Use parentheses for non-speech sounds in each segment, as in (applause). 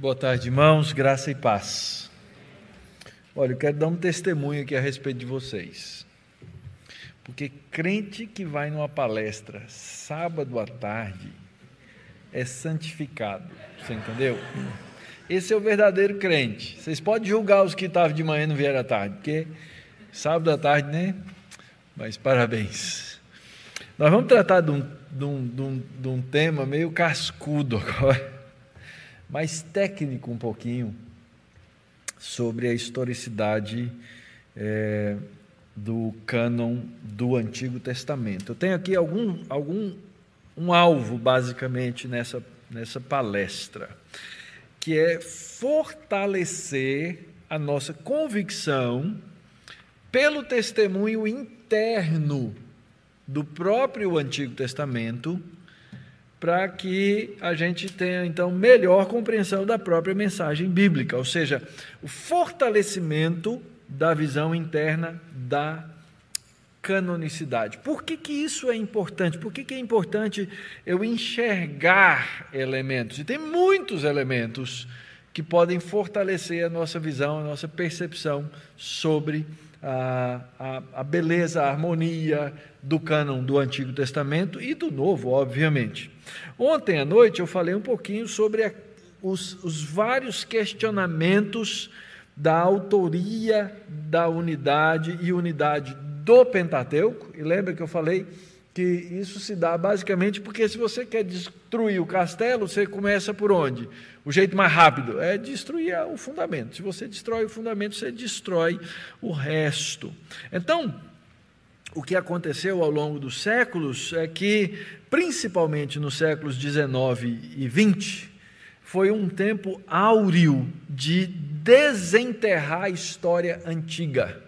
Boa tarde, irmãos, graça e paz. Olha, eu quero dar um testemunho aqui a respeito de vocês. Porque crente que vai numa palestra sábado à tarde é santificado, você entendeu? Esse é o verdadeiro crente. Vocês podem julgar os que estavam de manhã e não vieram à tarde, porque sábado à tarde, né? Mas parabéns. Nós vamos tratar de um, de um, de um, de um tema meio cascudo agora mais técnico um pouquinho sobre a historicidade é, do cânon do Antigo Testamento. Eu tenho aqui algum, algum um alvo, basicamente, nessa, nessa palestra, que é fortalecer a nossa convicção pelo testemunho interno do próprio Antigo Testamento para que a gente tenha então melhor compreensão da própria mensagem bíblica, ou seja, o fortalecimento da visão interna da canonicidade. Por que, que isso é importante? Por que, que é importante eu enxergar elementos? E tem muitos elementos que podem fortalecer a nossa visão, a nossa percepção sobre a, a, a beleza, a harmonia do cânon do Antigo Testamento e do Novo, obviamente. Ontem à noite eu falei um pouquinho sobre a, os, os vários questionamentos da autoria da unidade e unidade do Pentateuco, e lembra que eu falei que isso se dá basicamente porque se você quer destruir o castelo, você começa por onde? O jeito mais rápido é destruir o fundamento. Se você destrói o fundamento, você destrói o resto. Então, o que aconteceu ao longo dos séculos é que, principalmente nos séculos 19 e 20, foi um tempo áureo de desenterrar a história antiga.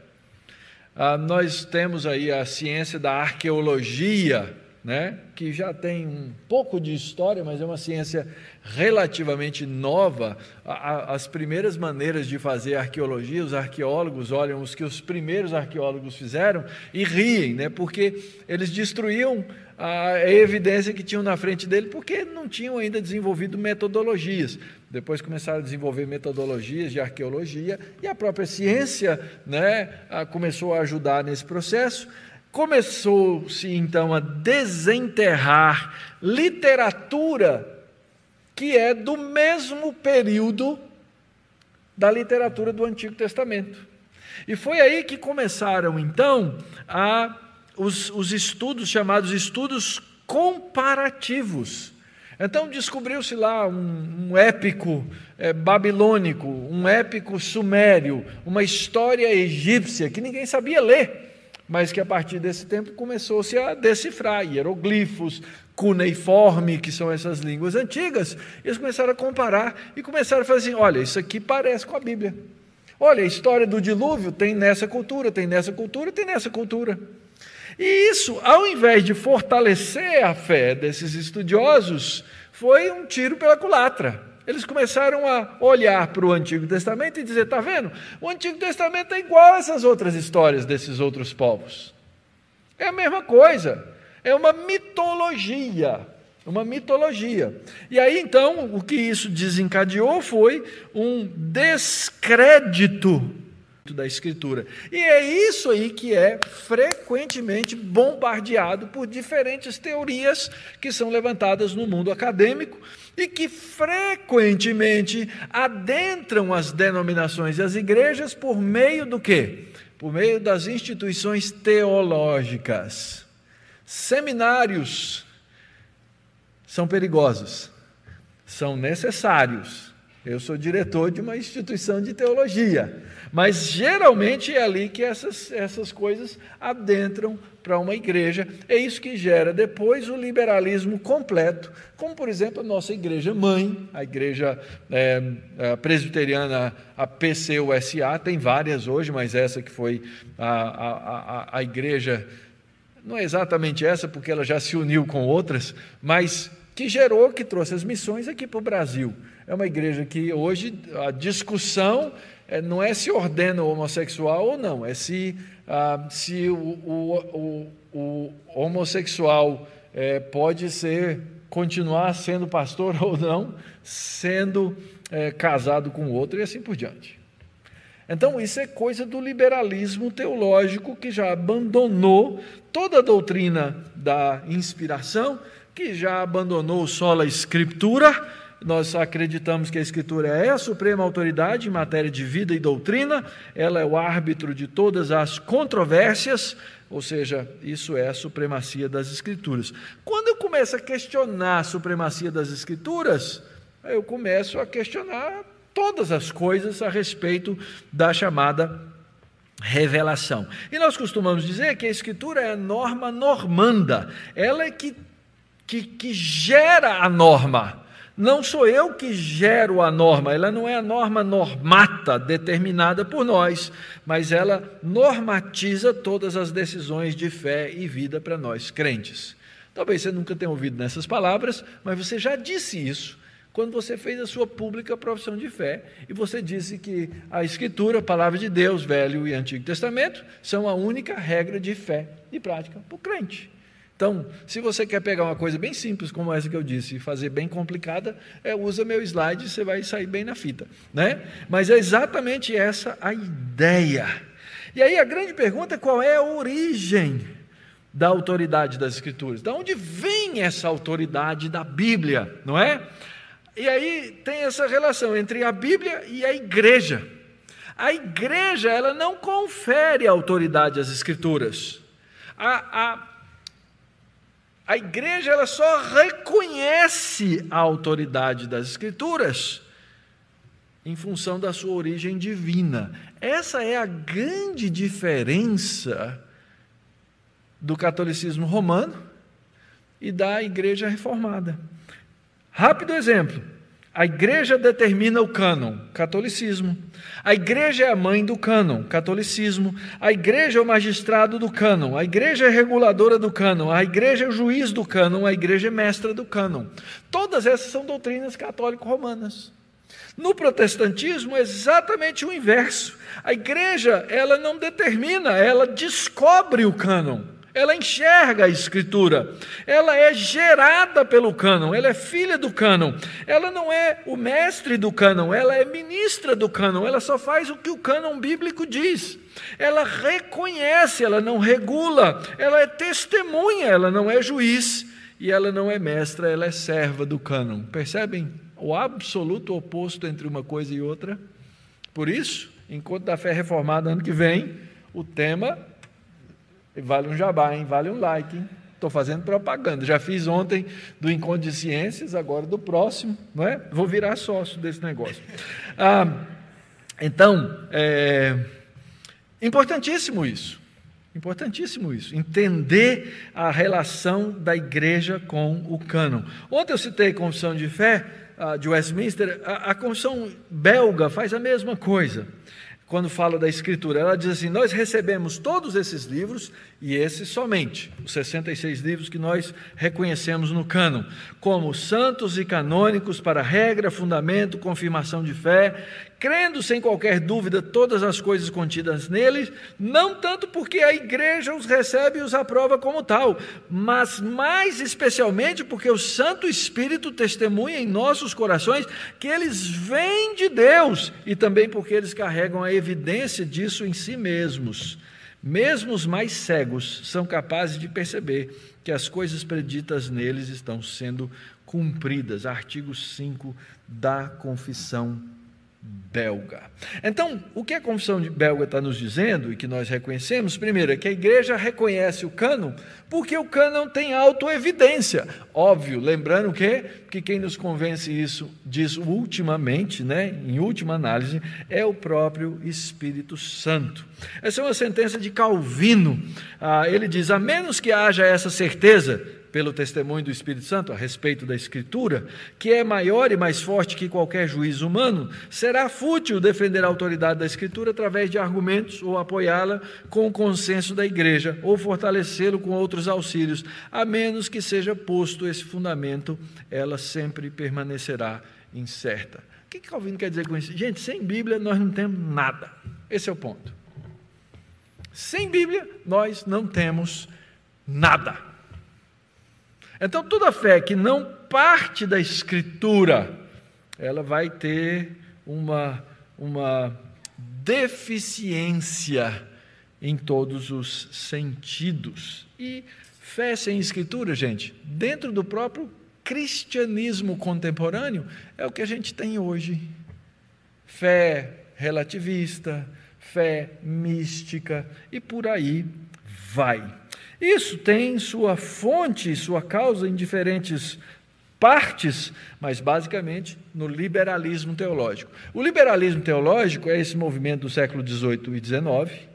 Ah, nós temos aí a ciência da arqueologia, né, que já tem um pouco de história, mas é uma ciência relativamente nova. As primeiras maneiras de fazer arqueologia, os arqueólogos olham os que os primeiros arqueólogos fizeram e riem, né, porque eles destruíam a evidência que tinham na frente dele, porque não tinham ainda desenvolvido metodologias. Depois começaram a desenvolver metodologias de arqueologia e a própria ciência né, começou a ajudar nesse processo. Começou-se então a desenterrar literatura que é do mesmo período da literatura do Antigo Testamento. E foi aí que começaram então a, os, os estudos chamados estudos comparativos. Então descobriu-se lá um, um épico é, babilônico, um épico sumério, uma história egípcia que ninguém sabia ler mas que a partir desse tempo começou-se a decifrar hieroglifos, cuneiforme, que são essas línguas antigas. E eles começaram a comparar e começaram a fazer assim: olha, isso aqui parece com a Bíblia. Olha, a história do dilúvio tem nessa cultura, tem nessa cultura, tem nessa cultura. E isso, ao invés de fortalecer a fé desses estudiosos, foi um tiro pela culatra. Eles começaram a olhar para o Antigo Testamento e dizer: está vendo? O Antigo Testamento é igual a essas outras histórias desses outros povos. É a mesma coisa. É uma mitologia. Uma mitologia. E aí então, o que isso desencadeou foi um descrédito da Escritura. E é isso aí que é frequentemente bombardeado por diferentes teorias que são levantadas no mundo acadêmico e que frequentemente adentram as denominações e as igrejas por meio do quê? Por meio das instituições teológicas. Seminários são perigosos, são necessários. Eu sou diretor de uma instituição de teologia. Mas geralmente é ali que essas, essas coisas adentram para uma igreja. É isso que gera depois o liberalismo completo, como por exemplo a nossa igreja mãe, a igreja é, a presbiteriana, a PCUSA, tem várias hoje, mas essa que foi a, a, a, a igreja, não é exatamente essa, porque ela já se uniu com outras, mas que gerou, que trouxe as missões aqui para o Brasil. É uma igreja que hoje a discussão é, não é se ordena o homossexual ou não, é se, ah, se o, o, o, o homossexual é, pode ser continuar sendo pastor (laughs) ou não, sendo é, casado com outro e assim por diante. Então, isso é coisa do liberalismo teológico que já abandonou toda a doutrina da inspiração, que já abandonou só a escritura. Nós acreditamos que a Escritura é a suprema autoridade em matéria de vida e doutrina, ela é o árbitro de todas as controvérsias, ou seja, isso é a supremacia das Escrituras. Quando eu começo a questionar a supremacia das Escrituras, eu começo a questionar todas as coisas a respeito da chamada revelação. E nós costumamos dizer que a Escritura é a norma normanda, ela é que, que, que gera a norma. Não sou eu que gero a norma, ela não é a norma normata determinada por nós, mas ela normatiza todas as decisões de fé e vida para nós crentes. Talvez você nunca tenha ouvido nessas palavras, mas você já disse isso quando você fez a sua pública profissão de fé e você disse que a Escritura, a palavra de Deus, Velho e Antigo Testamento, são a única regra de fé e prática para o crente. Então, se você quer pegar uma coisa bem simples como essa que eu disse e fazer bem complicada, é, usa meu slide você vai sair bem na fita. Né? Mas é exatamente essa a ideia. E aí a grande pergunta é qual é a origem da autoridade das Escrituras? De onde vem essa autoridade da Bíblia, não é? E aí tem essa relação entre a Bíblia e a igreja. A igreja, ela não confere autoridade às escrituras. A, a, a igreja, ela só reconhece a autoridade das escrituras em função da sua origem divina. Essa é a grande diferença do catolicismo romano e da igreja reformada. Rápido exemplo. A igreja determina o cânon, catolicismo. A igreja é a mãe do cânon, catolicismo. A igreja é o magistrado do cânon. A igreja é reguladora do cânon. A igreja é o juiz do cânon. A igreja é mestra do cânon. Todas essas são doutrinas católico-romanas. No protestantismo é exatamente o inverso. A igreja, ela não determina, ela descobre o cânon ela enxerga a Escritura, ela é gerada pelo cânon, ela é filha do cânon, ela não é o mestre do cânon, ela é ministra do cânon, ela só faz o que o cânon bíblico diz. Ela reconhece, ela não regula, ela é testemunha, ela não é juiz. E ela não é mestra, ela é serva do cânon. Percebem o absoluto oposto entre uma coisa e outra? Por isso, enquanto da fé reformada ano que vem, o tema Vale um jabá, hein? Vale um like, hein? Estou fazendo propaganda. Já fiz ontem do Encontro de Ciências, agora do próximo, não é? Vou virar sócio desse negócio. Ah, então, é importantíssimo isso. Importantíssimo isso, entender a relação da igreja com o cânon. Ontem eu citei a Confissão de Fé uh, de Westminster, a, a Confissão belga faz a mesma coisa quando fala da Escritura. Ela diz assim: Nós recebemos todos esses livros, e esses somente, os 66 livros que nós reconhecemos no cânon, como santos e canônicos para regra, fundamento, confirmação de fé, crendo sem qualquer dúvida todas as coisas contidas neles, não tanto porque a igreja os recebe e os aprova como tal, mas mais especialmente porque o Santo Espírito testemunha em nossos corações que eles vêm de Deus e também porque eles carregam a evidência disso em si mesmos. Mesmo os mais cegos são capazes de perceber que as coisas preditas neles estão sendo cumpridas. Artigo 5 da Confissão belga. Então, o que a confissão belga está nos dizendo e que nós reconhecemos, primeiro, é que a igreja reconhece o cânon porque o cânon tem autoevidência. Óbvio, lembrando que, que quem nos convence isso, disso ultimamente, né, em última análise, é o próprio Espírito Santo. Essa é uma sentença de Calvino. Ah, ele diz: a menos que haja essa certeza, pelo testemunho do Espírito Santo a respeito da Escritura, que é maior e mais forte que qualquer juiz humano, será fútil defender a autoridade da Escritura através de argumentos ou apoiá-la com o consenso da igreja ou fortalecê-lo com outros auxílios, a menos que seja posto esse fundamento, ela sempre permanecerá incerta. O que Calvino quer dizer com isso? Gente, sem Bíblia nós não temos nada. Esse é o ponto. Sem Bíblia nós não temos nada. Então, toda fé que não parte da Escritura, ela vai ter uma, uma deficiência em todos os sentidos. E fé sem Escritura, gente, dentro do próprio cristianismo contemporâneo, é o que a gente tem hoje. Fé relativista, fé mística e por aí vai. Isso tem sua fonte, sua causa em diferentes partes, mas basicamente no liberalismo teológico. O liberalismo teológico é esse movimento do século XVIII e XIX,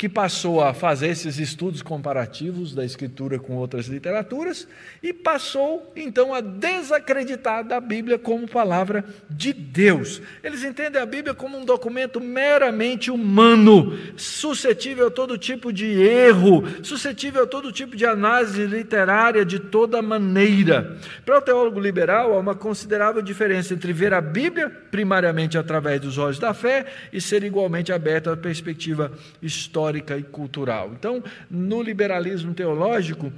que passou a fazer esses estudos comparativos da escritura com outras literaturas e passou então a desacreditar da Bíblia como palavra de Deus. Eles entendem a Bíblia como um documento meramente humano, suscetível a todo tipo de erro, suscetível a todo tipo de análise literária de toda maneira. Para o teólogo liberal, há uma considerável diferença entre ver a Bíblia primariamente através dos olhos da fé e ser igualmente aberto à perspectiva histórica histórica e cultural. Então, no liberalismo teológico,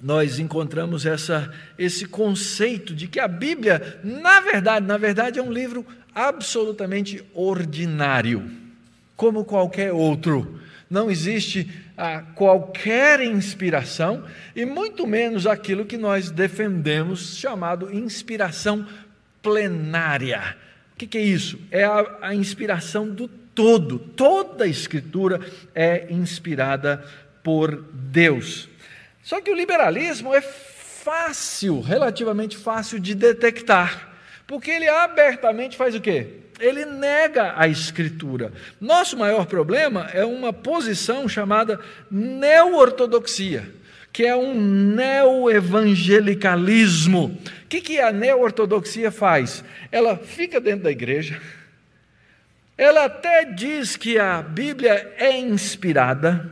nós encontramos essa, esse conceito de que a Bíblia, na verdade, na verdade, é um livro absolutamente ordinário, como qualquer outro. Não existe ah, qualquer inspiração, e muito menos aquilo que nós defendemos, chamado inspiração plenária. O que, que é isso? É a, a inspiração do todo, toda a Escritura é inspirada por Deus. Só que o liberalismo é fácil, relativamente fácil de detectar, porque ele abertamente faz o quê? Ele nega a Escritura. Nosso maior problema é uma posição chamada neo-ortodoxia, que é um neo-evangelicalismo. O que, que a neo-ortodoxia faz? Ela fica dentro da igreja, ela até diz que a Bíblia é inspirada,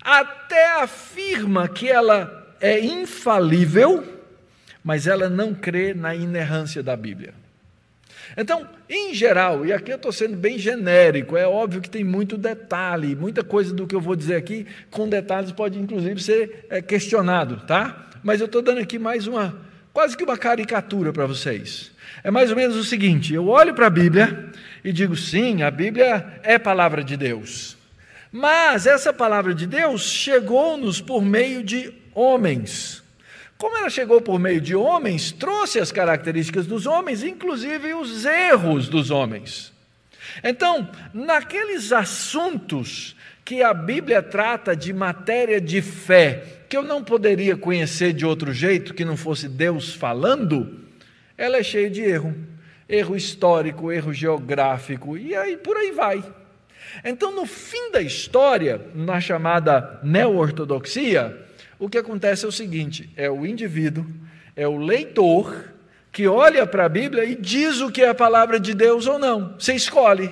até afirma que ela é infalível, mas ela não crê na inerrância da Bíblia. Então, em geral, e aqui eu estou sendo bem genérico, é óbvio que tem muito detalhe, muita coisa do que eu vou dizer aqui, com detalhes pode inclusive ser é, questionado, tá? Mas eu estou dando aqui mais uma, quase que uma caricatura para vocês. É mais ou menos o seguinte: eu olho para a Bíblia e digo, sim, a Bíblia é palavra de Deus. Mas essa palavra de Deus chegou-nos por meio de homens. Como ela chegou por meio de homens, trouxe as características dos homens, inclusive os erros dos homens. Então, naqueles assuntos que a Bíblia trata de matéria de fé, que eu não poderia conhecer de outro jeito que não fosse Deus falando, ela é cheia de erro erro histórico, erro geográfico, e aí por aí vai. Então, no fim da história, na chamada neo-ortodoxia, o que acontece é o seguinte: é o indivíduo, é o leitor, que olha para a Bíblia e diz o que é a palavra de Deus ou não. Você escolhe.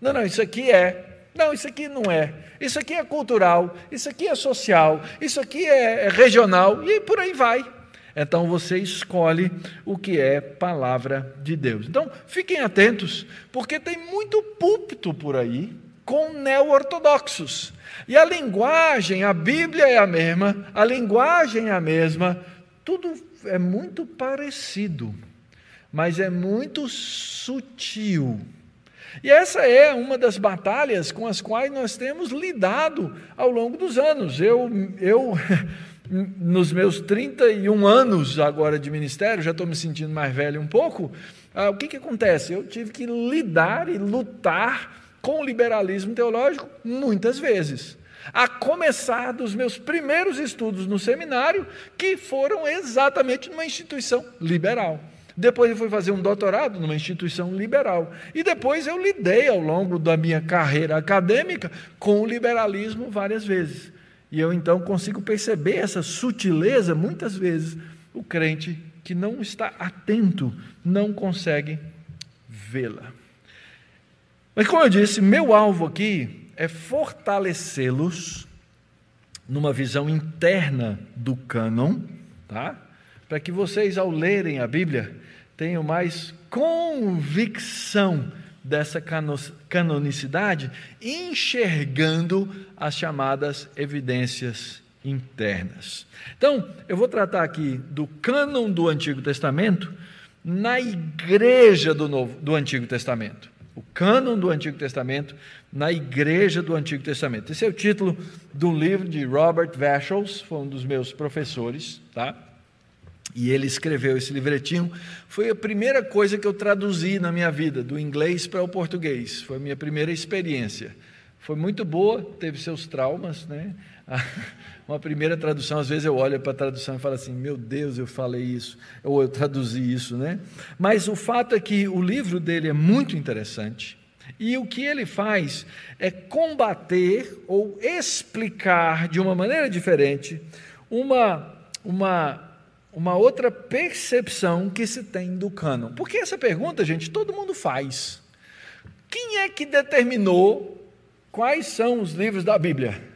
Não, não, isso aqui é. Não, isso aqui não é. Isso aqui é cultural, isso aqui é social, isso aqui é regional, e por aí vai. Então você escolhe o que é palavra de Deus. Então fiquem atentos, porque tem muito púlpito por aí com neo-ortodoxos. E a linguagem, a Bíblia é a mesma, a linguagem é a mesma, tudo é muito parecido, mas é muito sutil. E essa é uma das batalhas com as quais nós temos lidado ao longo dos anos. Eu, eu (laughs) nos meus 31 anos agora de ministério, já estou me sentindo mais velho um pouco, ah, o que, que acontece? Eu tive que lidar e lutar com o liberalismo teológico muitas vezes. A começar dos meus primeiros estudos no seminário, que foram exatamente numa instituição liberal. Depois eu fui fazer um doutorado numa instituição liberal. E depois eu lidei ao longo da minha carreira acadêmica com o liberalismo várias vezes. E eu então consigo perceber essa sutileza, muitas vezes, o crente que não está atento não consegue vê-la. Mas, como eu disse, meu alvo aqui é fortalecê-los numa visão interna do cânon, tá? Para que vocês, ao lerem a Bíblia, tenham mais convicção dessa canonicidade, enxergando as chamadas evidências internas. Então, eu vou tratar aqui do cânon do Antigo Testamento na igreja do, Novo, do Antigo Testamento. O cânon do Antigo Testamento na igreja do Antigo Testamento. Esse é o título do livro de Robert Vachels, foi um dos meus professores, tá? E ele escreveu esse livretinho. Foi a primeira coisa que eu traduzi na minha vida, do inglês para o português. Foi a minha primeira experiência. Foi muito boa, teve seus traumas, né? (laughs) Uma primeira tradução, às vezes eu olho para a tradução e falo assim: meu Deus, eu falei isso, ou eu traduzi isso, né? Mas o fato é que o livro dele é muito interessante. E o que ele faz é combater ou explicar de uma maneira diferente uma, uma, uma outra percepção que se tem do cânon. Porque essa pergunta, gente, todo mundo faz. Quem é que determinou quais são os livros da Bíblia?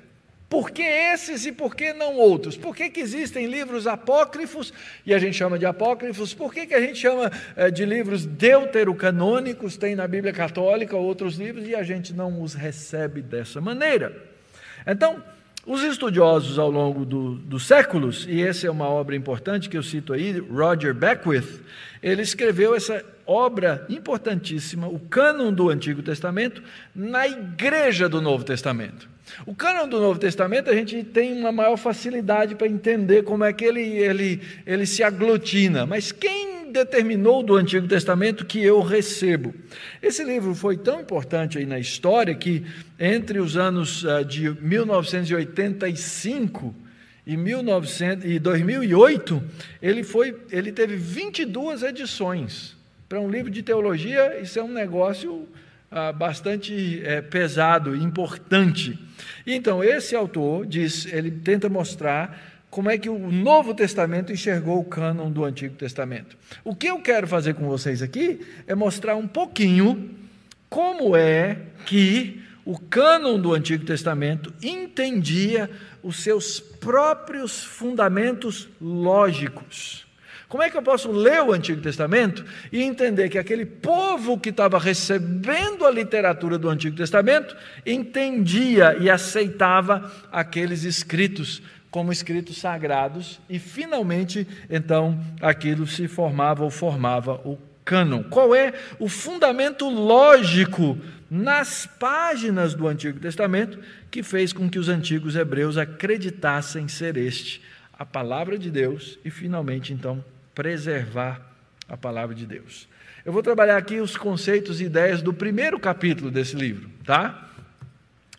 Por que esses e por que não outros? Por que, que existem livros apócrifos e a gente chama de apócrifos? Por que, que a gente chama é, de livros deuterocanônicos? Tem na Bíblia Católica outros livros e a gente não os recebe dessa maneira. Então, os estudiosos ao longo do, dos séculos, e essa é uma obra importante que eu cito aí, Roger Beckwith, ele escreveu essa obra importantíssima, o cânon do Antigo Testamento, na igreja do Novo Testamento. O cânon do Novo Testamento a gente tem uma maior facilidade para entender como é que ele, ele, ele se aglutina, mas quem determinou do Antigo Testamento que eu recebo? Esse livro foi tão importante aí na história que entre os anos ah, de 1985 e, 1900, e 2008, ele, foi, ele teve 22 edições. Para um livro de teologia, isso é um negócio ah, bastante é, pesado, importante. Então, esse autor diz, ele tenta mostrar como é que o Novo Testamento enxergou o cânon do Antigo Testamento. O que eu quero fazer com vocês aqui é mostrar um pouquinho como é que o cânon do Antigo Testamento entendia os seus próprios fundamentos lógicos. Como é que eu posso ler o Antigo Testamento e entender que aquele povo que estava recebendo a literatura do Antigo Testamento entendia e aceitava aqueles escritos como escritos sagrados e finalmente então aquilo se formava ou formava o cânon. Qual é o fundamento lógico nas páginas do Antigo Testamento que fez com que os antigos hebreus acreditassem ser este a palavra de Deus e finalmente então preservar a palavra de Deus. Eu vou trabalhar aqui os conceitos e ideias do primeiro capítulo desse livro, tá?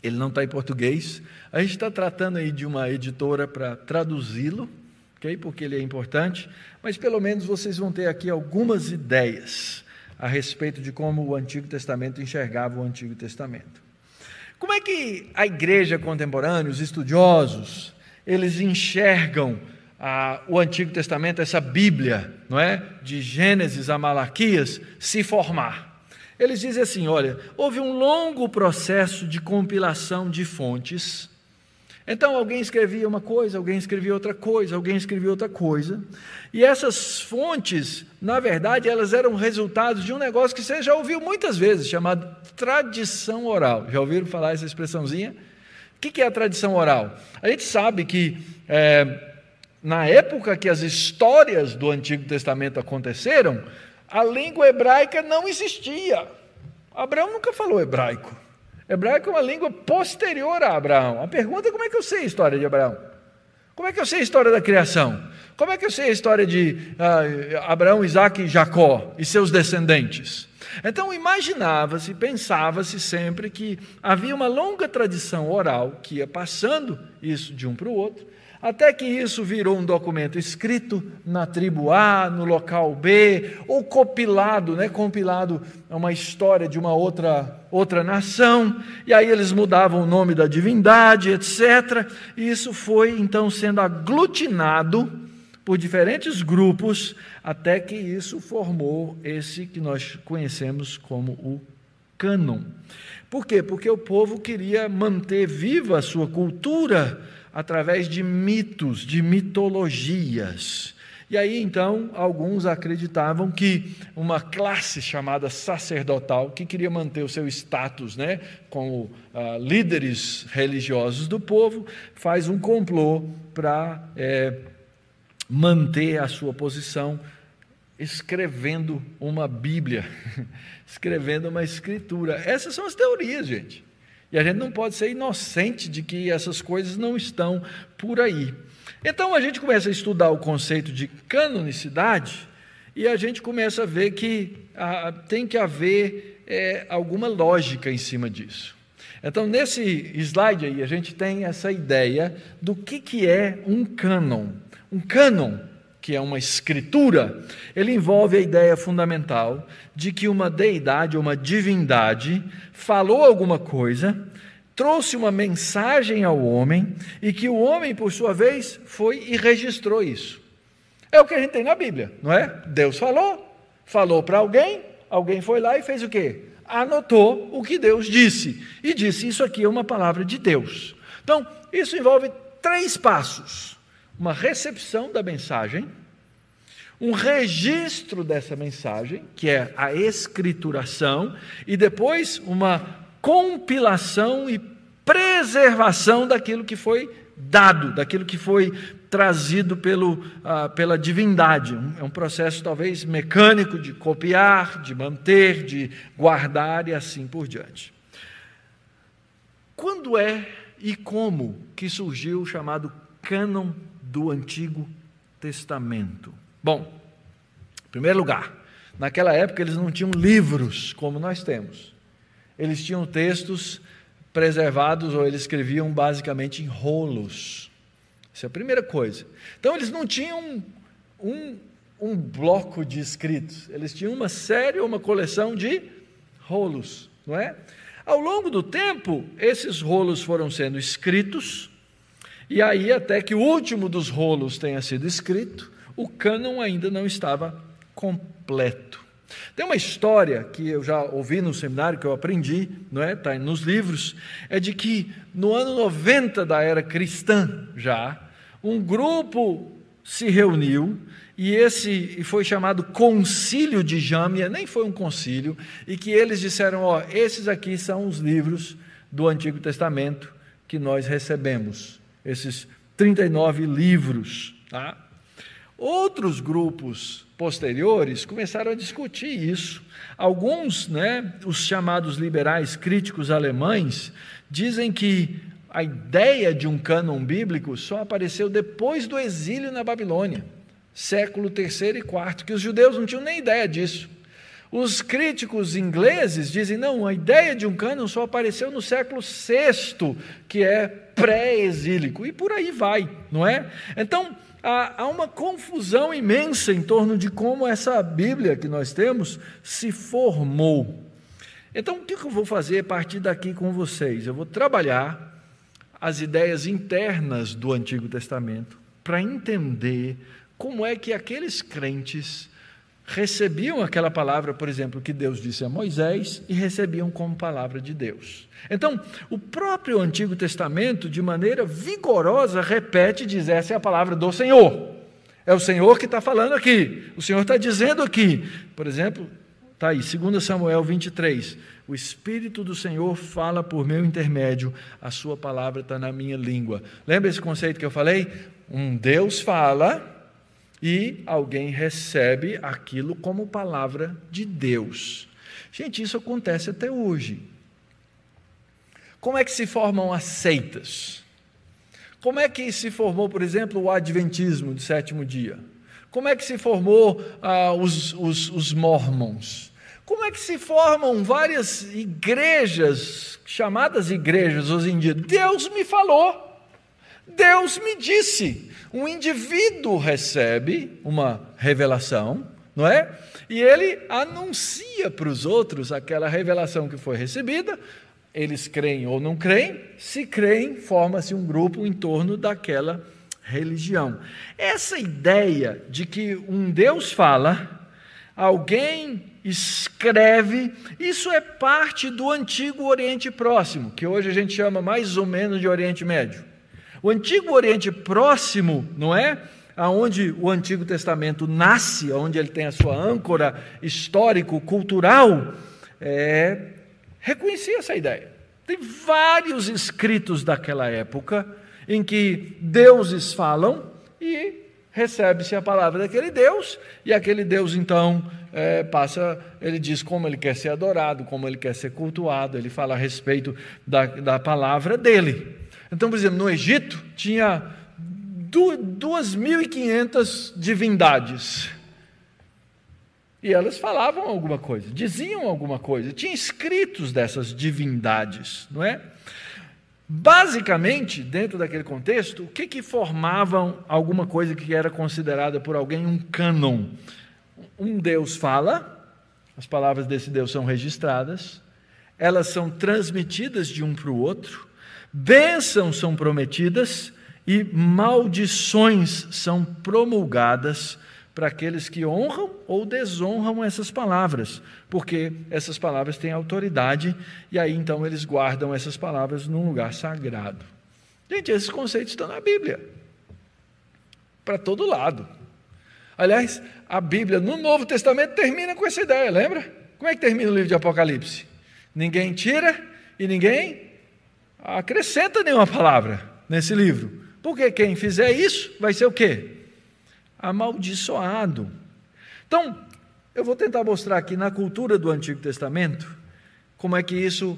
Ele não está em português. A gente está tratando aí de uma editora para traduzi-lo, ok? Porque ele é importante. Mas pelo menos vocês vão ter aqui algumas ideias a respeito de como o Antigo Testamento enxergava o Antigo Testamento. Como é que a igreja contemporânea, os estudiosos, eles enxergam ah, o Antigo Testamento, essa Bíblia, não é? De Gênesis a Malaquias, se formar. Eles dizem assim: olha, houve um longo processo de compilação de fontes. Então alguém escrevia uma coisa, alguém escrevia outra coisa, alguém escrevia outra coisa. E essas fontes, na verdade, elas eram resultados de um negócio que você já ouviu muitas vezes, chamado tradição oral. Já ouviram falar essa expressãozinha? O que é a tradição oral? A gente sabe que é, na época que as histórias do Antigo Testamento aconteceram, a língua hebraica não existia. Abraão nunca falou hebraico. Hebraico é uma língua posterior a Abraão. A pergunta é como é que eu sei a história de Abraão? Como é que eu sei a história da criação? Como é que eu sei a história de uh, Abraão, Isaac e Jacó e seus descendentes? Então imaginava-se, pensava-se sempre que havia uma longa tradição oral que ia passando isso de um para o outro, até que isso virou um documento escrito na tribo A, no local B, ou compilado, né, compilado uma história de uma outra, outra nação, e aí eles mudavam o nome da divindade, etc. E isso foi então sendo aglutinado por diferentes grupos, até que isso formou esse que nós conhecemos como o cânon. Por quê? Porque o povo queria manter viva a sua cultura através de mitos, de mitologias. E aí então alguns acreditavam que uma classe chamada sacerdotal, que queria manter o seu status né, como ah, líderes religiosos do povo, faz um complô para é, manter a sua posição escrevendo uma Bíblia, (laughs) escrevendo uma escritura. Essas são as teorias, gente. E a gente não pode ser inocente de que essas coisas não estão por aí. Então a gente começa a estudar o conceito de canonicidade e a gente começa a ver que ah, tem que haver é, alguma lógica em cima disso. Então, nesse slide aí, a gente tem essa ideia do que, que é um cânon. Um cânon, que é uma escritura, ele envolve a ideia fundamental de que uma deidade uma divindade falou alguma coisa trouxe uma mensagem ao homem e que o homem, por sua vez, foi e registrou isso. É o que a gente tem na Bíblia, não é? Deus falou, falou para alguém, alguém foi lá e fez o quê? Anotou o que Deus disse e disse: Isso aqui é uma palavra de Deus. Então, isso envolve três passos: uma recepção da mensagem, um registro dessa mensagem, que é a escrituração, e depois uma compilação e preservação daquilo que foi dado, daquilo que foi trazido pelo, ah, pela divindade. É um processo talvez mecânico de copiar, de manter, de guardar e assim por diante. Quando é e como que surgiu o chamado cânon do Antigo Testamento? Bom, em primeiro lugar, naquela época eles não tinham livros como nós temos. Eles tinham textos preservados ou eles escreviam basicamente em rolos. Essa é a primeira coisa. Então eles não tinham um, um bloco de escritos, eles tinham uma série ou uma coleção de rolos, não é? Ao longo do tempo, esses rolos foram sendo escritos, e aí, até que o último dos rolos tenha sido escrito, o cânon ainda não estava completo. Tem uma história que eu já ouvi no seminário, que eu aprendi, não é? Está nos livros, é de que no ano 90 da era cristã já, um grupo se reuniu e esse foi chamado Concílio de Jâmia, nem foi um concílio, e que eles disseram: ó, esses aqui são os livros do Antigo Testamento que nós recebemos, esses 39 livros, tá? Outros grupos posteriores começaram a discutir isso. Alguns, né, os chamados liberais críticos alemães, dizem que a ideia de um cânon bíblico só apareceu depois do exílio na Babilônia, século III e IV, que os judeus não tinham nem ideia disso. Os críticos ingleses dizem, não, a ideia de um cânon só apareceu no século VI, que é pré-exílico, e por aí vai, não é? Então, há, há uma confusão imensa em torno de como essa Bíblia que nós temos se formou. Então, o que eu vou fazer a partir daqui com vocês? Eu vou trabalhar as ideias internas do Antigo Testamento para entender como é que aqueles crentes recebiam aquela palavra, por exemplo, que Deus disse a Moisés e recebiam como palavra de Deus. Então, o próprio Antigo Testamento, de maneira vigorosa, repete e diz: essa é a palavra do Senhor. É o Senhor que está falando aqui. O Senhor está dizendo aqui. Por exemplo, está aí, 2 Samuel 23. O Espírito do Senhor fala por meu intermédio, a sua palavra está na minha língua. Lembra esse conceito que eu falei? Um Deus fala e alguém recebe aquilo como palavra de Deus. Gente, isso acontece até hoje. Como é que se formam as seitas? Como é que se formou, por exemplo, o Adventismo do sétimo dia? Como é que se formou ah, os, os, os mormons? Como é que se formam várias igrejas, chamadas igrejas hoje em dia? Deus me falou, Deus me disse um indivíduo recebe uma revelação, não é? E ele anuncia para os outros aquela revelação que foi recebida. Eles creem ou não creem. Se creem, forma-se um grupo em torno daquela religião. Essa ideia de que um Deus fala, alguém escreve, isso é parte do antigo Oriente Próximo, que hoje a gente chama mais ou menos de Oriente Médio. O antigo Oriente Próximo, não é? aonde o Antigo Testamento nasce, onde ele tem a sua âncora histórico-cultural, é, reconhecia essa ideia. Tem vários escritos daquela época em que deuses falam e recebe-se a palavra daquele Deus, e aquele Deus então é, passa, ele diz como ele quer ser adorado, como ele quer ser cultuado, ele fala a respeito da, da palavra dele. Então, por exemplo, no Egito tinha 2.500 divindades. E elas falavam alguma coisa, diziam alguma coisa, tinha escritos dessas divindades, não é? Basicamente, dentro daquele contexto, o que, que formavam alguma coisa que era considerada por alguém um cânon? Um Deus fala, as palavras desse Deus são registradas, elas são transmitidas de um para o outro, bênçãos são prometidas e maldições são promulgadas para aqueles que honram ou desonram essas palavras, porque essas palavras têm autoridade e aí então eles guardam essas palavras num lugar sagrado. Gente, esses conceitos estão na Bíblia, para todo lado. Aliás, a Bíblia no Novo Testamento termina com essa ideia, lembra? Como é que termina o livro de Apocalipse? Ninguém tira e ninguém acrescenta nenhuma palavra nesse livro. Porque quem fizer isso vai ser o quê? amaldiçoado. Então, eu vou tentar mostrar aqui na cultura do Antigo Testamento como é que isso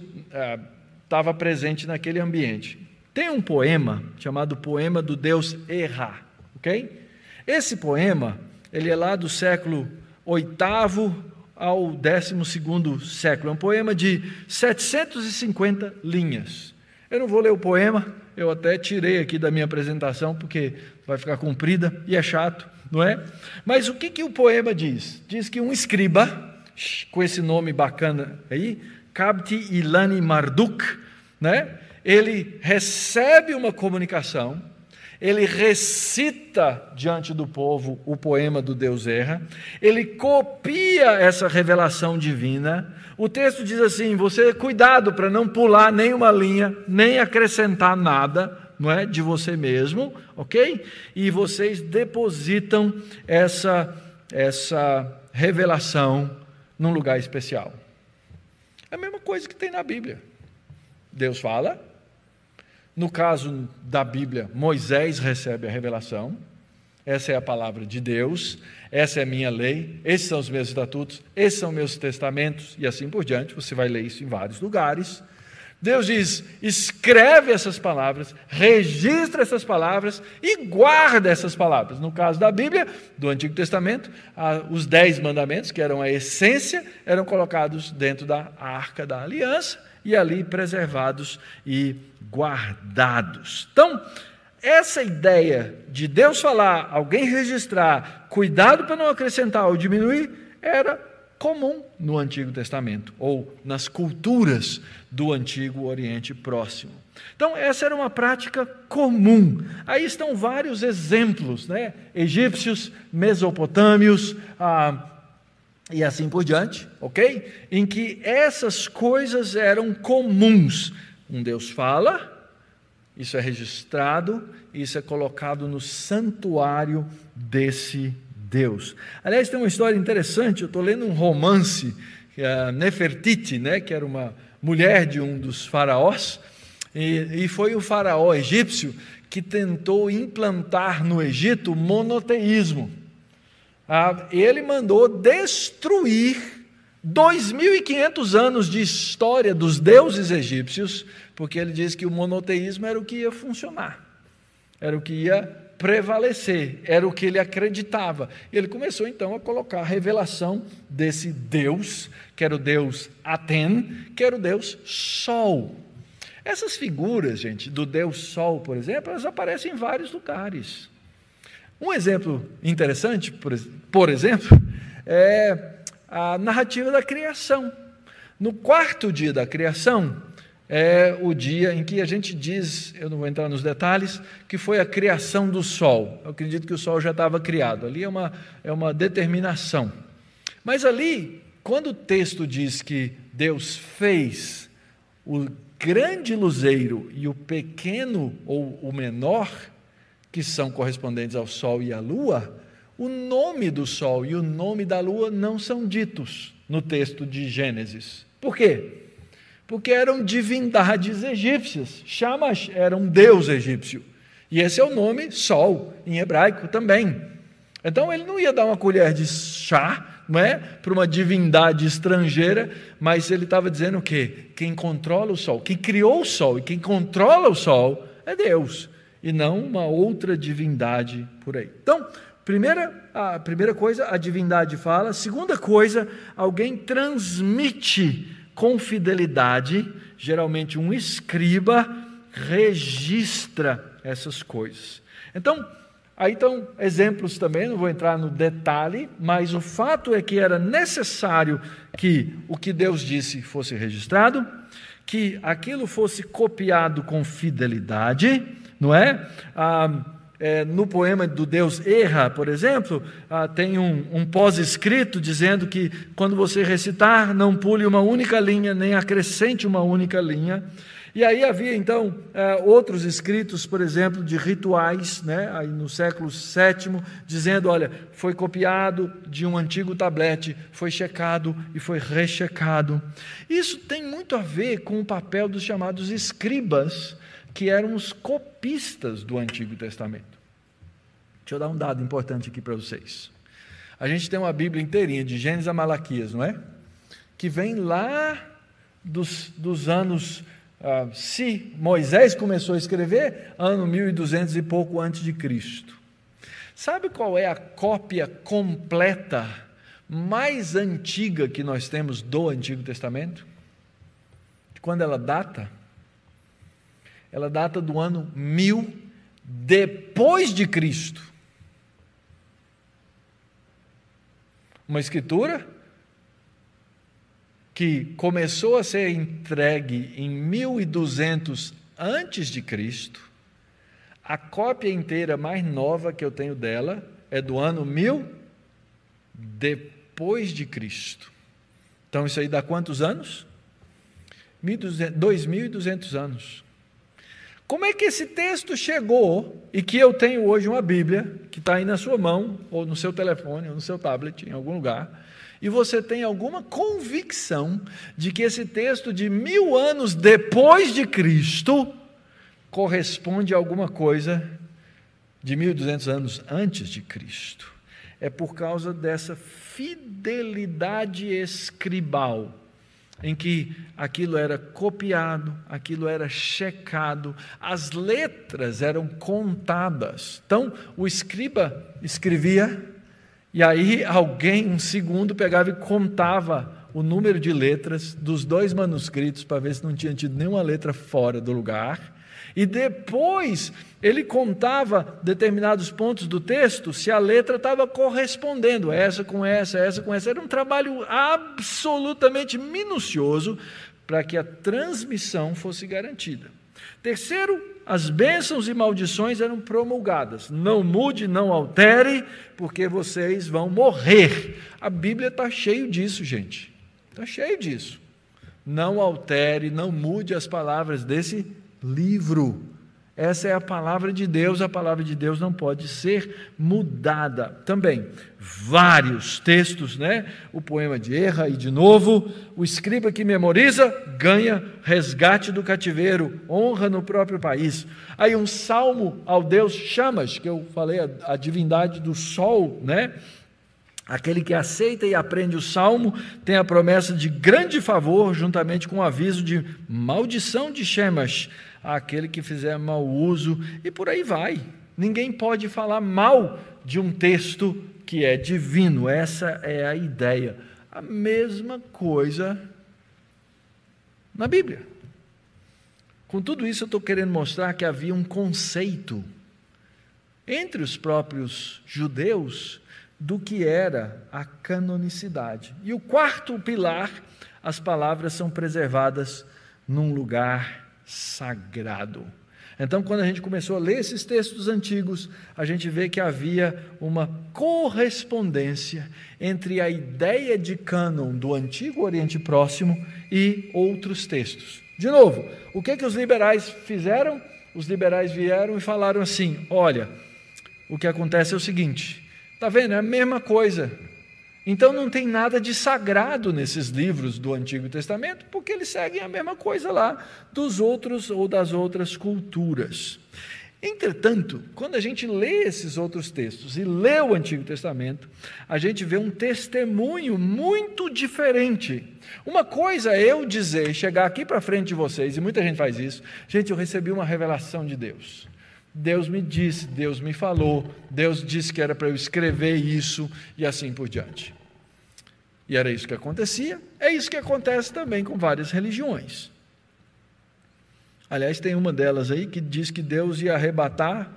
estava é, presente naquele ambiente. Tem um poema chamado Poema do Deus Erra, ok? Esse poema, ele é lá do século VIII ao XII século. É um poema de 750 linhas. Eu não vou ler o poema, eu até tirei aqui da minha apresentação, porque vai ficar comprida e é chato não é? Mas o que, que o poema diz? Diz que um escriba, com esse nome bacana aí, Kabti Ilani Marduk, né? ele recebe uma comunicação, ele recita diante do povo o poema do Deus Erra, ele copia essa revelação divina. O texto diz assim: você cuidado para não pular nenhuma linha, nem acrescentar nada, não é, de você mesmo, ok? E vocês depositam essa essa revelação num lugar especial. É a mesma coisa que tem na Bíblia. Deus fala. No caso da Bíblia, Moisés recebe a revelação. Essa é a palavra de Deus, essa é a minha lei, esses são os meus estatutos, esses são meus testamentos e assim por diante. Você vai ler isso em vários lugares. Deus diz: escreve essas palavras, registra essas palavras e guarda essas palavras. No caso da Bíblia, do Antigo Testamento, os dez mandamentos, que eram a essência, eram colocados dentro da arca da aliança e ali preservados e guardados. Então, essa ideia de Deus falar, alguém registrar, cuidado para não acrescentar ou diminuir, era comum no Antigo Testamento ou nas culturas do Antigo Oriente Próximo. Então, essa era uma prática comum. Aí estão vários exemplos, né? Egípcios, mesopotâmios, ah, e assim por diante, ok? Em que essas coisas eram comuns. Um Deus fala, isso é registrado, isso é colocado no santuário desse Deus. Aliás, tem uma história interessante, eu estou lendo um romance, é Nefertiti, né, que era uma mulher de um dos faraós, e, e foi o faraó egípcio que tentou implantar no Egito monoteísmo. Ah, ele mandou destruir 2.500 anos de história dos deuses egípcios, porque ele diz que o monoteísmo era o que ia funcionar, era o que ia prevalecer, era o que ele acreditava. Ele começou então a colocar a revelação desse Deus, que era o Deus Aten, que era o Deus Sol. Essas figuras, gente, do Deus Sol, por exemplo, elas aparecem em vários lugares. Um exemplo interessante, por exemplo, é a narrativa da criação. No quarto dia da criação, é o dia em que a gente diz, eu não vou entrar nos detalhes, que foi a criação do sol. Eu acredito que o sol já estava criado. Ali é uma, é uma determinação. Mas ali, quando o texto diz que Deus fez o grande luzeiro e o pequeno ou o menor, que são correspondentes ao Sol e à Lua, o nome do Sol e o nome da Lua não são ditos no texto de Gênesis. Por quê? Porque eram divindades egípcias. Shamash era um deus egípcio. E esse é o nome Sol, em hebraico também. Então ele não ia dar uma colher de chá, não é, para uma divindade estrangeira, mas ele estava dizendo o quê? Quem controla o sol, quem criou o sol e quem controla o sol é Deus, e não uma outra divindade por aí. Então, primeira, a primeira coisa, a divindade fala. Segunda coisa, alguém transmite com fidelidade, geralmente um escriba registra essas coisas. Então, Aí estão exemplos também, não vou entrar no detalhe, mas o fato é que era necessário que o que Deus disse fosse registrado, que aquilo fosse copiado com fidelidade, não é? Ah, é no poema do Deus Erra, por exemplo, ah, tem um, um pós-escrito dizendo que quando você recitar, não pule uma única linha, nem acrescente uma única linha. E aí havia então é, outros escritos, por exemplo, de rituais, né, aí no século VII, dizendo: olha, foi copiado de um antigo tablete, foi checado e foi rechecado. Isso tem muito a ver com o papel dos chamados escribas, que eram os copistas do Antigo Testamento. Deixa eu dar um dado importante aqui para vocês. A gente tem uma Bíblia inteirinha, de Gênesis a Malaquias, não é? Que vem lá dos, dos anos ah, se Moisés começou a escrever, ano 1200 e pouco antes de Cristo. Sabe qual é a cópia completa mais antiga que nós temos do Antigo Testamento? Quando ela data? Ela data do ano 1000 depois de Cristo. Uma escritura que começou a ser entregue em 1200 antes de Cristo. A cópia inteira mais nova que eu tenho dela é do ano 1000 depois de Cristo. Então isso aí dá quantos anos? 2200 anos. Como é que esse texto chegou e que eu tenho hoje uma Bíblia que está aí na sua mão, ou no seu telefone, ou no seu tablet, em algum lugar, e você tem alguma convicção de que esse texto de mil anos depois de Cristo corresponde a alguma coisa de 1200 anos antes de Cristo. É por causa dessa fidelidade escribal, em que aquilo era copiado, aquilo era checado, as letras eram contadas. Então, o escriba escrevia e aí alguém, um segundo, pegava e contava o número de letras dos dois manuscritos para ver se não tinha tido nenhuma letra fora do lugar. E depois ele contava determinados pontos do texto se a letra estava correspondendo, essa com essa, essa com essa. Era um trabalho absolutamente minucioso para que a transmissão fosse garantida. Terceiro, as bênçãos e maldições eram promulgadas. Não mude, não altere, porque vocês vão morrer. A Bíblia está cheio disso, gente. Está cheio disso. Não altere, não mude as palavras desse livro. Essa é a palavra de Deus, a palavra de Deus não pode ser mudada. Também, vários textos, né? O poema de Erra e de novo, o escriba que memoriza ganha resgate do cativeiro, honra no próprio país. Aí um salmo ao Deus Chamas, que eu falei, a, a divindade do sol, né? Aquele que aceita e aprende o salmo tem a promessa de grande favor, juntamente com o aviso de maldição de Shemas àquele que fizer mau uso, e por aí vai. Ninguém pode falar mal de um texto que é divino, essa é a ideia. A mesma coisa na Bíblia. Com tudo isso, eu estou querendo mostrar que havia um conceito entre os próprios judeus do que era a canonicidade. E o quarto pilar, as palavras são preservadas num lugar sagrado. Então, quando a gente começou a ler esses textos antigos, a gente vê que havia uma correspondência entre a ideia de cânon do Antigo Oriente Próximo e outros textos. De novo, o que, que os liberais fizeram? Os liberais vieram e falaram assim: olha, o que acontece é o seguinte: está vendo? É a mesma coisa. Então não tem nada de sagrado nesses livros do Antigo Testamento, porque eles seguem a mesma coisa lá dos outros ou das outras culturas. Entretanto, quando a gente lê esses outros textos e lê o Antigo Testamento, a gente vê um testemunho muito diferente. Uma coisa é eu dizer, chegar aqui para frente de vocês, e muita gente faz isso, gente, eu recebi uma revelação de Deus. Deus me disse, Deus me falou, Deus disse que era para eu escrever isso e assim por diante. E era isso que acontecia, é isso que acontece também com várias religiões. Aliás, tem uma delas aí que diz que Deus ia arrebatar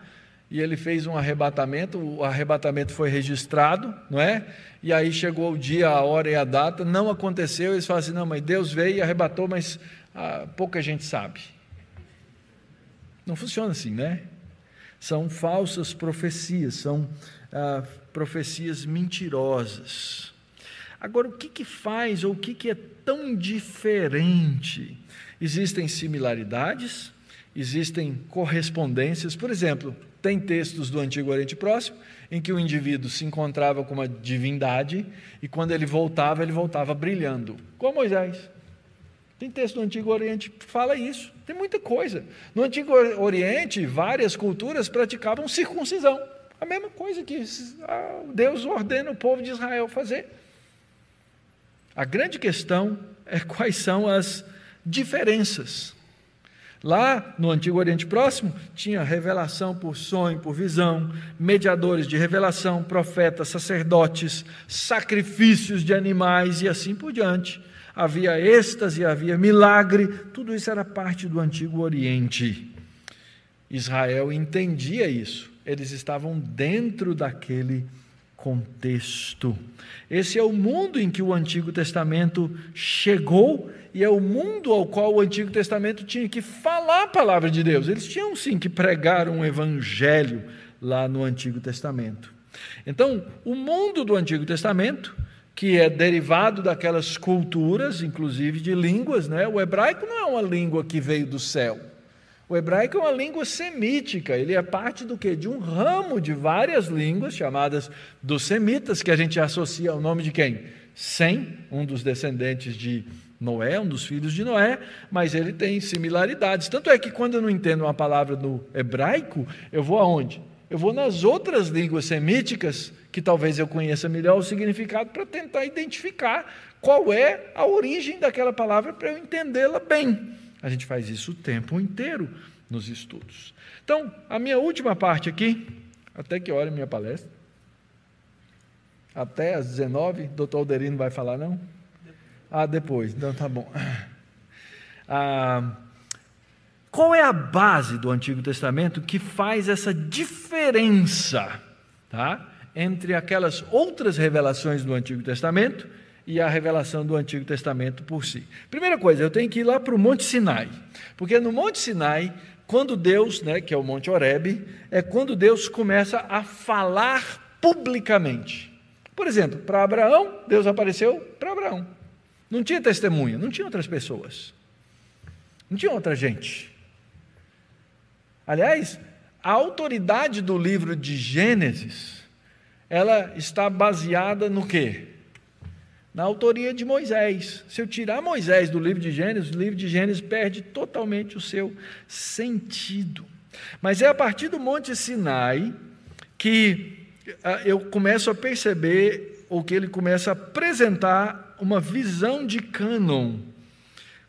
e ele fez um arrebatamento, o arrebatamento foi registrado, não é? E aí chegou o dia, a hora e a data, não aconteceu, eles falam assim: não, mas Deus veio e arrebatou, mas ah, pouca gente sabe. Não funciona assim, né? São falsas profecias, são ah, profecias mentirosas. Agora, o que, que faz, ou o que, que é tão diferente? Existem similaridades, existem correspondências. Por exemplo, tem textos do Antigo Oriente Próximo em que o indivíduo se encontrava com uma divindade e quando ele voltava, ele voltava brilhando, como Moisés. Tem texto do Antigo Oriente que fala isso. Tem muita coisa. No Antigo Oriente, várias culturas praticavam circuncisão. A mesma coisa que Deus ordena o povo de Israel fazer. A grande questão é quais são as diferenças. Lá no Antigo Oriente Próximo, tinha revelação por sonho, por visão, mediadores de revelação, profetas, sacerdotes, sacrifícios de animais e assim por diante havia êxtase, havia milagre, tudo isso era parte do Antigo Oriente. Israel entendia isso, eles estavam dentro daquele contexto. Esse é o mundo em que o Antigo Testamento chegou e é o mundo ao qual o Antigo Testamento tinha que falar a palavra de Deus. Eles tinham sim que pregar um evangelho lá no Antigo Testamento. Então, o mundo do Antigo Testamento que é derivado daquelas culturas, inclusive de línguas, né? O hebraico não é uma língua que veio do céu. O hebraico é uma língua semítica, ele é parte do que? De um ramo de várias línguas chamadas dos semitas, que a gente associa ao nome de quem? Sem, um dos descendentes de Noé, um dos filhos de Noé, mas ele tem similaridades. Tanto é que quando eu não entendo uma palavra no hebraico, eu vou aonde? Eu vou nas outras línguas semíticas, que talvez eu conheça melhor o significado, para tentar identificar qual é a origem daquela palavra para eu entendê-la bem. A gente faz isso o tempo inteiro nos estudos. Então, a minha última parte aqui, até que hora minha palestra? Até às 19, doutor Alderino vai falar, não? Ah, depois, então tá bom. Ah, qual é a base do Antigo Testamento que faz essa diferença tá? entre aquelas outras revelações do Antigo Testamento e a revelação do Antigo Testamento por si? Primeira coisa, eu tenho que ir lá para o Monte Sinai, porque no Monte Sinai, quando Deus, né, que é o Monte Horebe, é quando Deus começa a falar publicamente. Por exemplo, para Abraão, Deus apareceu para Abraão. Não tinha testemunha, não tinha outras pessoas, não tinha outra gente. Aliás, a autoridade do livro de Gênesis, ela está baseada no quê? Na autoria de Moisés. Se eu tirar Moisés do livro de Gênesis, o livro de Gênesis perde totalmente o seu sentido. Mas é a partir do Monte Sinai que ah, eu começo a perceber, ou que ele começa a apresentar uma visão de cânon.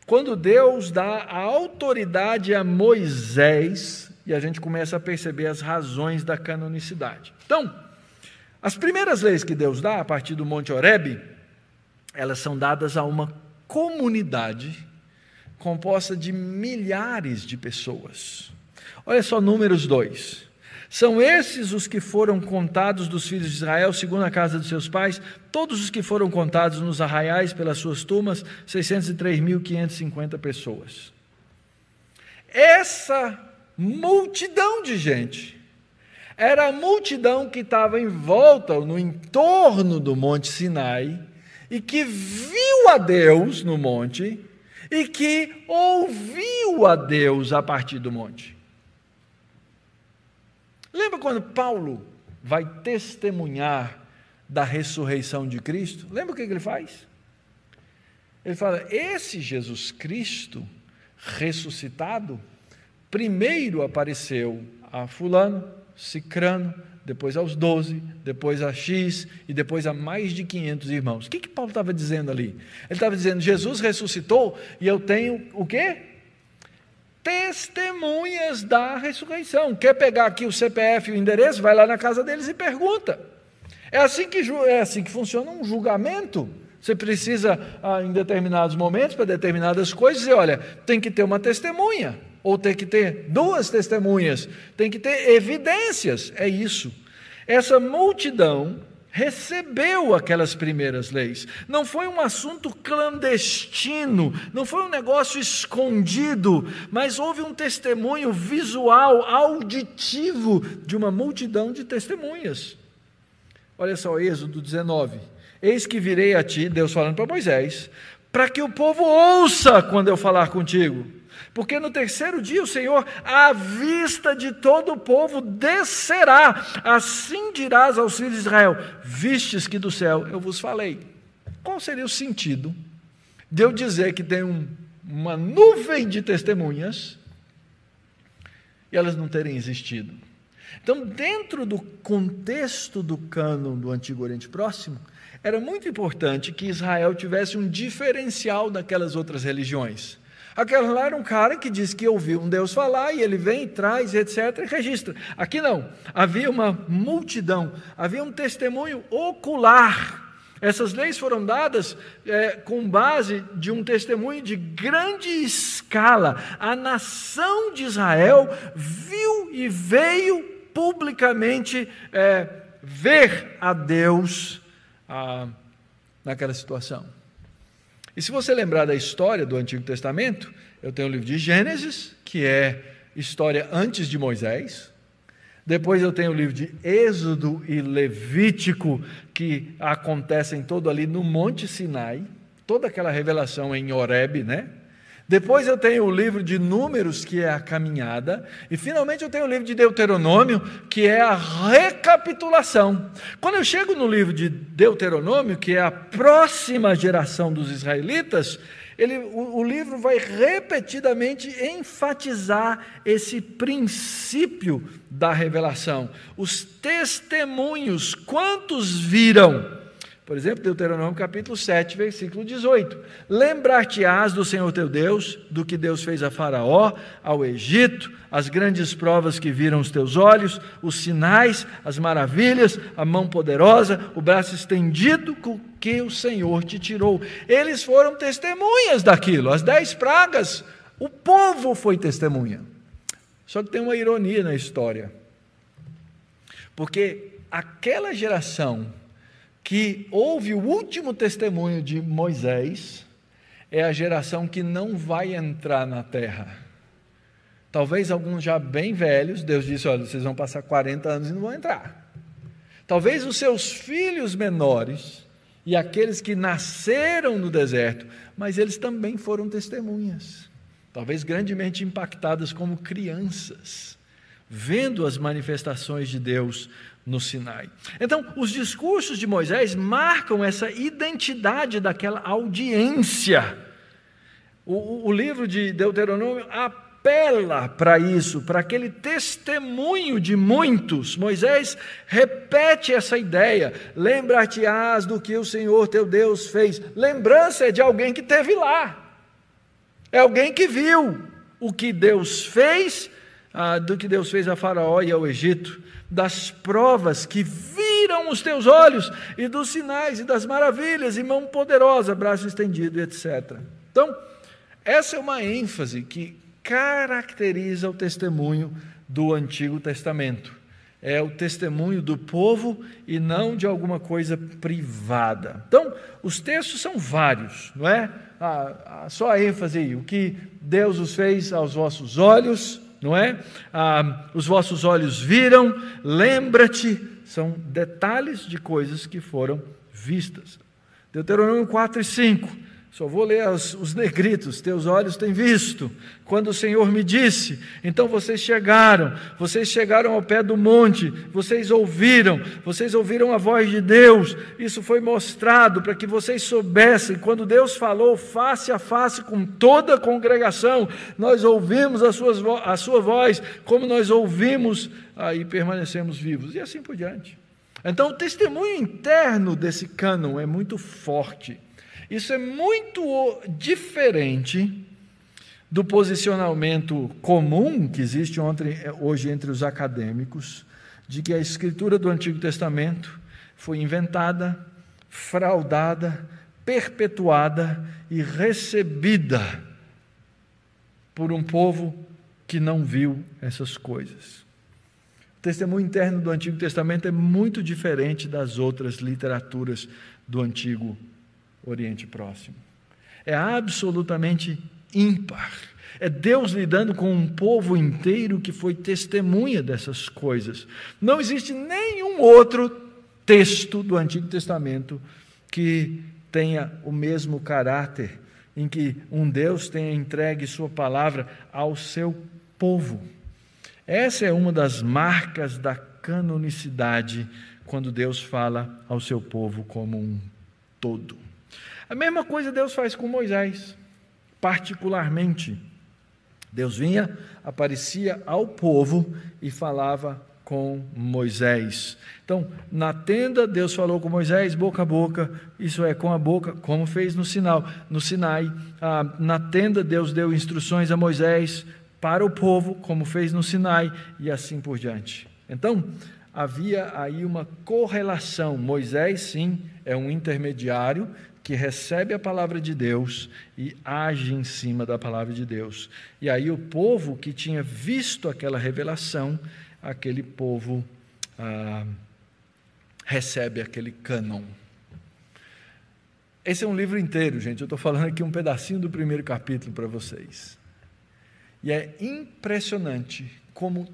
Quando Deus dá a autoridade a Moisés e a gente começa a perceber as razões da canonicidade. Então, as primeiras leis que Deus dá a partir do Monte Horebe, elas são dadas a uma comunidade composta de milhares de pessoas. Olha só números 2. São esses os que foram contados dos filhos de Israel, segundo a casa de seus pais, todos os que foram contados nos arraiais pelas suas turmas, 603.550 pessoas. Essa multidão de gente. Era a multidão que estava em volta, no entorno do Monte Sinai, e que viu a Deus no monte, e que ouviu a Deus a partir do monte. Lembra quando Paulo vai testemunhar da ressurreição de Cristo, lembra o que ele faz? Ele fala: esse Jesus Cristo ressuscitado, primeiro apareceu a Fulano, Cicrano, depois aos doze, depois a X e depois a mais de 500 irmãos. O que, que Paulo estava dizendo ali? Ele estava dizendo: Jesus ressuscitou e eu tenho o quê? Testemunhas da ressurreição. Quer pegar aqui o CPF e o endereço? Vai lá na casa deles e pergunta. É assim que, é assim que funciona um julgamento. Você precisa, ah, em determinados momentos, para determinadas coisas, dizer: olha, tem que ter uma testemunha ou tem que ter duas testemunhas, tem que ter evidências. É isso. Essa multidão recebeu aquelas primeiras leis. Não foi um assunto clandestino, não foi um negócio escondido, mas houve um testemunho visual, auditivo de uma multidão de testemunhas. Olha só, Êxodo 19. Eis que virei a ti, Deus falando para Moisés, para que o povo ouça quando eu falar contigo. Porque no terceiro dia o Senhor, à vista de todo o povo, descerá. Assim dirás aos filhos de Israel: Vistes que do céu eu vos falei. Qual seria o sentido de eu dizer que tem um, uma nuvem de testemunhas e elas não terem existido? Então, dentro do contexto do cânon do Antigo Oriente Próximo, era muito importante que Israel tivesse um diferencial daquelas outras religiões. Aquela lá era um cara que diz que ouviu um Deus falar e ele vem, traz, etc., e registra. Aqui não. Havia uma multidão, havia um testemunho ocular. Essas leis foram dadas é, com base de um testemunho de grande escala. A nação de Israel viu e veio publicamente é, ver a Deus ah, naquela situação. E se você lembrar da história do Antigo Testamento, eu tenho o livro de Gênesis, que é história antes de Moisés. Depois eu tenho o livro de Êxodo e Levítico, que acontecem todo ali no Monte Sinai, toda aquela revelação em Horeb, né? Depois eu tenho o livro de Números, que é a caminhada. E finalmente eu tenho o livro de Deuteronômio, que é a recapitulação. Quando eu chego no livro de Deuteronômio, que é a próxima geração dos israelitas, ele, o, o livro vai repetidamente enfatizar esse princípio da revelação. Os testemunhos, quantos viram? Por exemplo, Deuteronômio capítulo 7, versículo 18: Lembrar-te-ás do Senhor teu Deus, do que Deus fez a Faraó, ao Egito, as grandes provas que viram os teus olhos, os sinais, as maravilhas, a mão poderosa, o braço estendido com que o Senhor te tirou. Eles foram testemunhas daquilo, as dez pragas, o povo foi testemunha. Só que tem uma ironia na história, porque aquela geração que houve o último testemunho de Moisés, é a geração que não vai entrar na terra. Talvez alguns já bem velhos, Deus disse: olha, vocês vão passar 40 anos e não vão entrar. Talvez os seus filhos menores e aqueles que nasceram no deserto, mas eles também foram testemunhas, talvez grandemente impactadas como crianças, vendo as manifestações de Deus no Sinai. Então, os discursos de Moisés marcam essa identidade daquela audiência. O, o livro de Deuteronômio apela para isso, para aquele testemunho de muitos. Moisés repete essa ideia: lembrar-te-ás do que o Senhor teu Deus fez. Lembrança é de alguém que teve lá, é alguém que viu o que Deus fez, ah, do que Deus fez a Faraó e ao Egito das provas que viram os teus olhos, e dos sinais e das maravilhas, e mão poderosa, braço estendido, etc. Então, essa é uma ênfase que caracteriza o testemunho do Antigo Testamento. É o testemunho do povo e não de alguma coisa privada. Então, os textos são vários, não é? Ah, só a ênfase aí, o que Deus os fez aos vossos olhos, não é? Ah, os vossos olhos viram, lembra-te, são detalhes de coisas que foram vistas. Deuteronômio 4 e 5. Só vou ler os, os, negritos, teus olhos têm visto. Quando o Senhor me disse, então vocês chegaram, vocês chegaram ao pé do monte, vocês ouviram, vocês ouviram a voz de Deus. Isso foi mostrado para que vocês soubessem. Quando Deus falou face a face com toda a congregação, nós ouvimos a, suas, a sua voz, como nós ouvimos, aí permanecemos vivos, e assim por diante. Então, o testemunho interno desse cânon é muito forte. Isso é muito diferente do posicionamento comum que existe hoje entre os acadêmicos, de que a escritura do Antigo Testamento foi inventada, fraudada, perpetuada e recebida por um povo que não viu essas coisas. O testemunho interno do Antigo Testamento é muito diferente das outras literaturas do Antigo Testamento Oriente Próximo. É absolutamente ímpar. É Deus lidando com um povo inteiro que foi testemunha dessas coisas. Não existe nenhum outro texto do Antigo Testamento que tenha o mesmo caráter, em que um Deus tenha entregue Sua palavra ao seu povo. Essa é uma das marcas da canonicidade quando Deus fala ao seu povo como um todo. A mesma coisa Deus faz com Moisés, particularmente. Deus vinha, aparecia ao povo e falava com Moisés. Então, na tenda, Deus falou com Moisés boca a boca, isso é, com a boca, como fez no sinal, no Sinai. Ah, na tenda, Deus deu instruções a Moisés para o povo, como fez no Sinai, e assim por diante. Então, havia aí uma correlação. Moisés, sim, é um intermediário que recebe a palavra de Deus e age em cima da palavra de Deus. E aí o povo que tinha visto aquela revelação, aquele povo ah, recebe aquele cânon. Esse é um livro inteiro, gente. Eu estou falando aqui um pedacinho do primeiro capítulo para vocês. E é impressionante como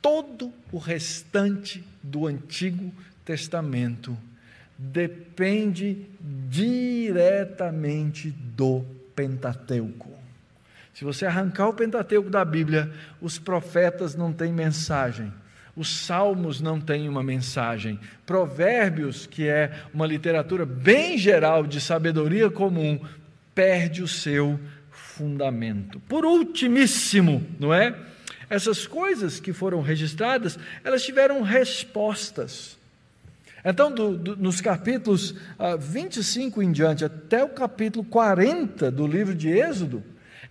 todo o restante do Antigo Testamento depende diretamente do Pentateuco. Se você arrancar o Pentateuco da Bíblia, os profetas não têm mensagem, os salmos não têm uma mensagem, Provérbios, que é uma literatura bem geral de sabedoria comum, perde o seu fundamento. Por ultimíssimo, não é? Essas coisas que foram registradas, elas tiveram respostas. Então, do, do, nos capítulos ah, 25 em diante, até o capítulo 40 do livro de Êxodo,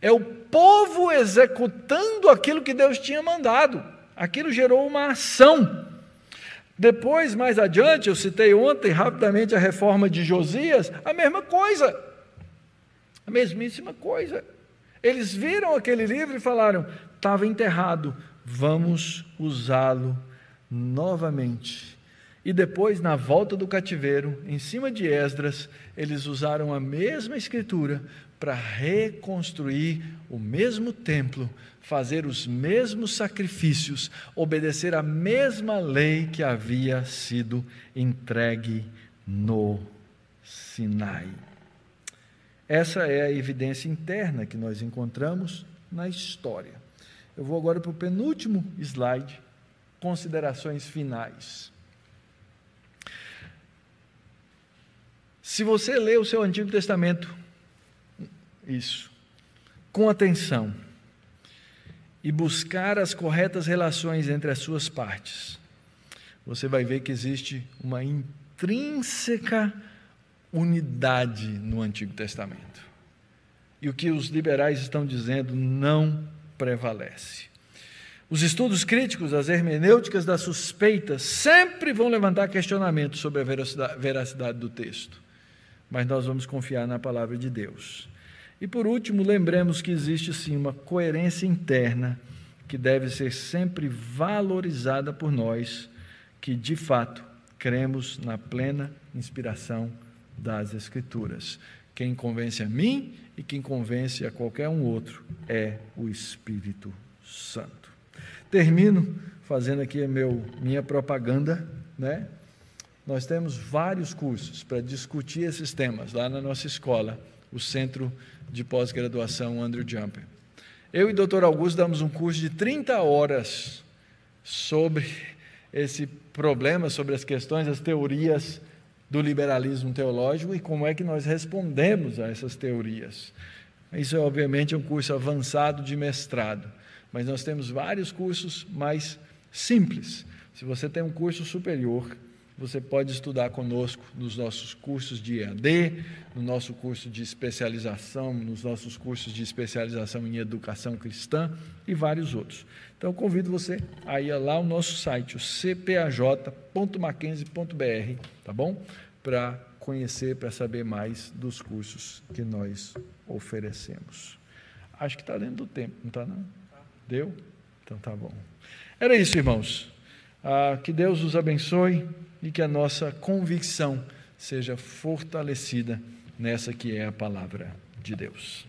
é o povo executando aquilo que Deus tinha mandado. Aquilo gerou uma ação. Depois, mais adiante, eu citei ontem rapidamente a reforma de Josias, a mesma coisa. A mesmíssima coisa. Eles viram aquele livro e falaram: estava enterrado, vamos usá-lo novamente. E depois, na volta do cativeiro, em cima de Esdras, eles usaram a mesma escritura para reconstruir o mesmo templo, fazer os mesmos sacrifícios, obedecer a mesma lei que havia sido entregue no Sinai. Essa é a evidência interna que nós encontramos na história. Eu vou agora para o penúltimo slide, considerações finais. Se você lê o seu Antigo Testamento, isso, com atenção, e buscar as corretas relações entre as suas partes, você vai ver que existe uma intrínseca unidade no Antigo Testamento. E o que os liberais estão dizendo não prevalece. Os estudos críticos, as hermenêuticas da suspeita, sempre vão levantar questionamentos sobre a veracidade do texto mas nós vamos confiar na palavra de Deus. E por último, lembremos que existe sim uma coerência interna que deve ser sempre valorizada por nós, que de fato cremos na plena inspiração das Escrituras. Quem convence a mim e quem convence a qualquer um outro é o Espírito Santo. Termino fazendo aqui meu, minha propaganda, né? Nós temos vários cursos para discutir esses temas lá na nossa escola, o Centro de Pós-Graduação Andrew Jumper. Eu e o Dr. Augusto damos um curso de 30 horas sobre esse problema, sobre as questões, as teorias do liberalismo teológico e como é que nós respondemos a essas teorias. Isso, é, obviamente, um curso avançado de mestrado, mas nós temos vários cursos mais simples. Se você tem um curso superior, você pode estudar conosco nos nossos cursos de EAD, no nosso curso de especialização, nos nossos cursos de especialização em educação cristã e vários outros. Então, convido você a ir lá ao nosso site, o cpaj.mackenzie.br, tá bom? Para conhecer, para saber mais dos cursos que nós oferecemos. Acho que está dentro do tempo, não está não? Deu? Então tá bom. Era isso, irmãos. Ah, que Deus os abençoe e que a nossa convicção seja fortalecida nessa que é a palavra de Deus.